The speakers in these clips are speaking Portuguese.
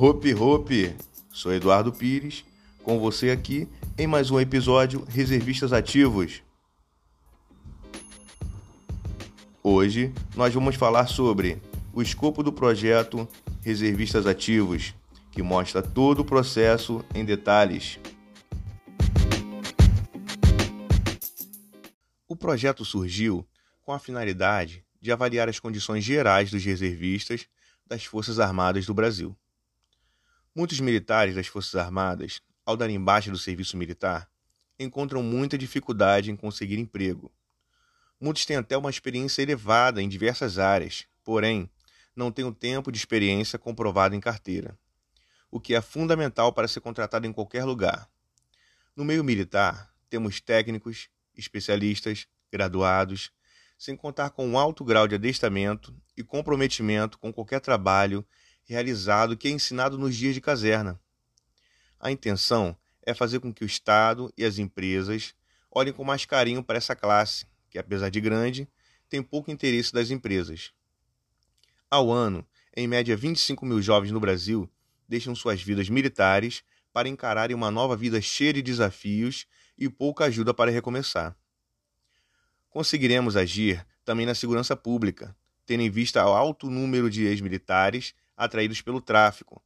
Hope Hope, sou Eduardo Pires, com você aqui em mais um episódio Reservistas Ativos. Hoje nós vamos falar sobre o escopo do projeto Reservistas Ativos, que mostra todo o processo em detalhes. O projeto surgiu com a finalidade de avaliar as condições gerais dos reservistas das Forças Armadas do Brasil. Muitos militares das Forças Armadas, ao darem baixa do serviço militar, encontram muita dificuldade em conseguir emprego. Muitos têm até uma experiência elevada em diversas áreas, porém, não têm o tempo de experiência comprovado em carteira, o que é fundamental para ser contratado em qualquer lugar. No meio militar, temos técnicos, especialistas, graduados, sem contar com um alto grau de adestramento e comprometimento com qualquer trabalho realizado que é ensinado nos dias de caserna. A intenção é fazer com que o Estado e as empresas olhem com mais carinho para essa classe, que, apesar de grande, tem pouco interesse das empresas. Ao ano, em média 25 mil jovens no Brasil deixam suas vidas militares para encararem uma nova vida cheia de desafios e pouca ajuda para recomeçar. Conseguiremos agir também na segurança pública, tendo em vista o alto número de ex-militares atraídos pelo tráfico.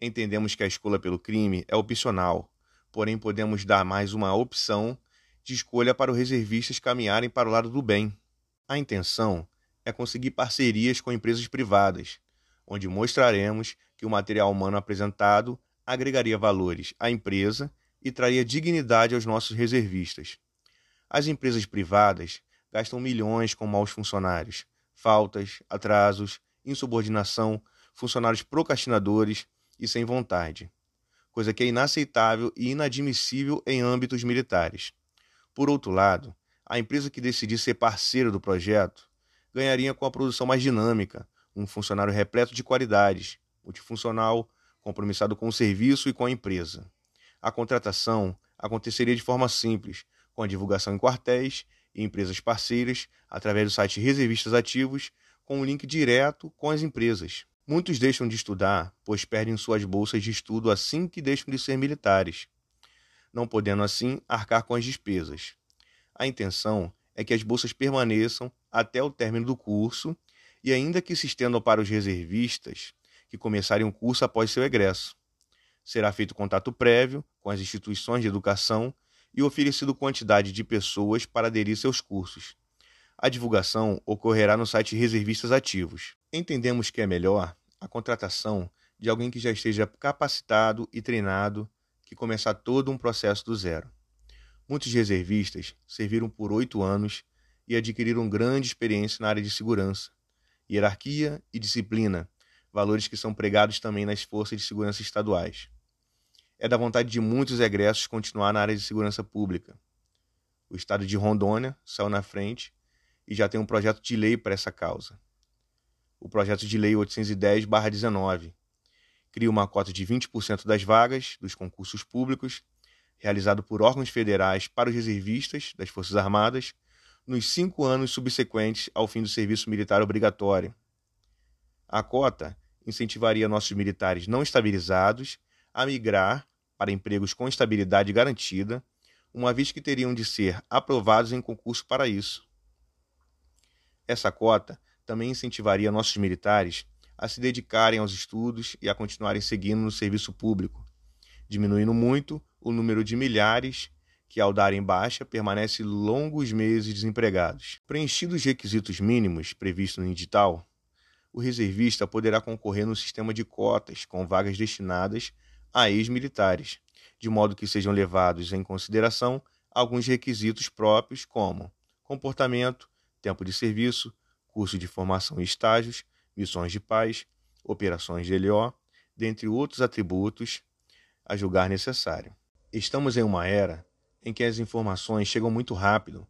Entendemos que a escolha pelo crime é opcional, porém podemos dar mais uma opção de escolha para os reservistas caminharem para o lado do bem. A intenção é conseguir parcerias com empresas privadas, onde mostraremos que o material humano apresentado agregaria valores à empresa e traria dignidade aos nossos reservistas. As empresas privadas gastam milhões com maus funcionários, faltas, atrasos, insubordinação, funcionários procrastinadores e sem vontade, coisa que é inaceitável e inadmissível em âmbitos militares. Por outro lado, a empresa que decidir ser parceira do projeto ganharia com a produção mais dinâmica, um funcionário repleto de qualidades, multifuncional, compromissado com o serviço e com a empresa. A contratação aconteceria de forma simples, com a divulgação em quartéis e empresas parceiras através do site Reservistas Ativos, com um link direto com as empresas. Muitos deixam de estudar, pois perdem suas bolsas de estudo assim que deixam de ser militares, não podendo assim arcar com as despesas. A intenção é que as bolsas permaneçam até o término do curso e ainda que se estendam para os reservistas que começarem o curso após seu egresso. Será feito contato prévio com as instituições de educação e oferecido quantidade de pessoas para aderir seus cursos. A divulgação ocorrerá no site Reservistas Ativos. Entendemos que é melhor a contratação de alguém que já esteja capacitado e treinado, que começar todo um processo do zero. Muitos reservistas serviram por oito anos e adquiriram grande experiência na área de segurança, hierarquia e disciplina, valores que são pregados também nas forças de segurança estaduais. É da vontade de muitos egressos continuar na área de segurança pública. O estado de Rondônia saiu na frente e já tem um projeto de lei para essa causa. O projeto de lei 810/19 cria uma cota de 20% das vagas dos concursos públicos realizado por órgãos federais para os reservistas das Forças Armadas nos cinco anos subsequentes ao fim do serviço militar obrigatório. A cota incentivaria nossos militares não estabilizados a migrar para empregos com estabilidade garantida, uma vez que teriam de ser aprovados em concurso para isso. Essa cota também incentivaria nossos militares a se dedicarem aos estudos e a continuarem seguindo no serviço público, diminuindo muito o número de milhares que, ao darem baixa, permanecem longos meses desempregados. Preenchidos os requisitos mínimos previstos no edital, o reservista poderá concorrer no sistema de cotas com vagas destinadas a ex-militares, de modo que sejam levados em consideração alguns requisitos próprios, como comportamento, tempo de serviço, curso de formação e estágios, missões de paz, operações de LO, dentre outros atributos a julgar necessário. Estamos em uma era em que as informações chegam muito rápido,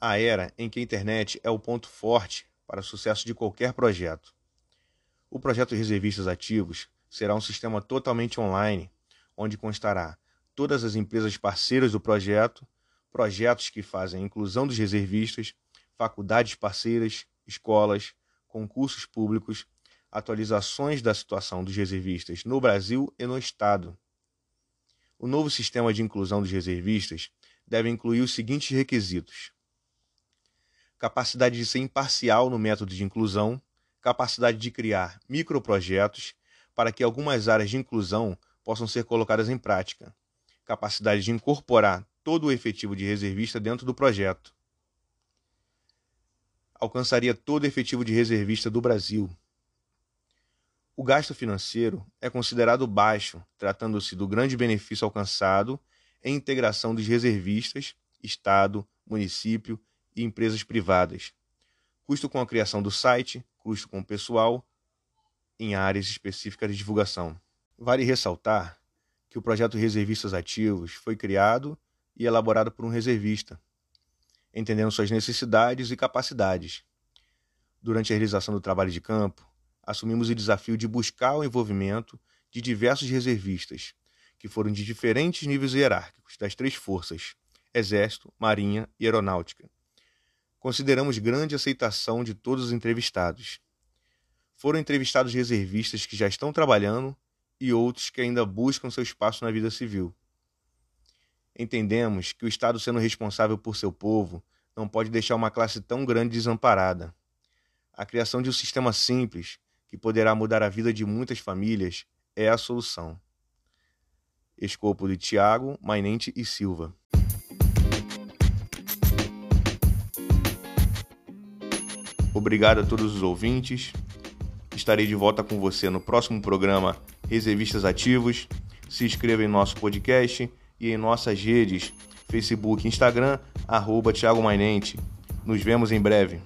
a era em que a internet é o ponto forte para o sucesso de qualquer projeto. O projeto Reservistas Ativos será um sistema totalmente online, onde constará todas as empresas parceiras do projeto, projetos que fazem a inclusão dos reservistas, faculdades parceiras, escolas, concursos públicos, atualizações da situação dos reservistas no Brasil e no Estado. O novo sistema de inclusão dos reservistas deve incluir os seguintes requisitos: capacidade de ser imparcial no método de inclusão, capacidade de criar microprojetos para que algumas áreas de inclusão possam ser colocadas em prática, capacidade de incorporar todo o efetivo de reservista dentro do projeto. Alcançaria todo o efetivo de reservista do Brasil. O gasto financeiro é considerado baixo, tratando-se do grande benefício alcançado em integração dos reservistas, Estado, município e empresas privadas. Custo com a criação do site, custo com o pessoal, em áreas específicas de divulgação. Vale ressaltar que o projeto Reservistas Ativos foi criado e elaborado por um reservista, entendendo suas necessidades e capacidades. Durante a realização do trabalho de campo, assumimos o desafio de buscar o envolvimento de diversos reservistas, que foram de diferentes níveis hierárquicos das três forças: Exército, Marinha e Aeronáutica. Consideramos grande aceitação de todos os entrevistados foram entrevistados reservistas que já estão trabalhando e outros que ainda buscam seu espaço na vida civil. Entendemos que o Estado, sendo responsável por seu povo, não pode deixar uma classe tão grande desamparada. A criação de um sistema simples, que poderá mudar a vida de muitas famílias, é a solução. Escopo de Tiago, Mainente e Silva. Obrigado a todos os ouvintes. Estarei de volta com você no próximo programa Reservistas Ativos. Se inscreva em nosso podcast e em nossas redes Facebook e Instagram, arroba Thiago Mainente. Nos vemos em breve.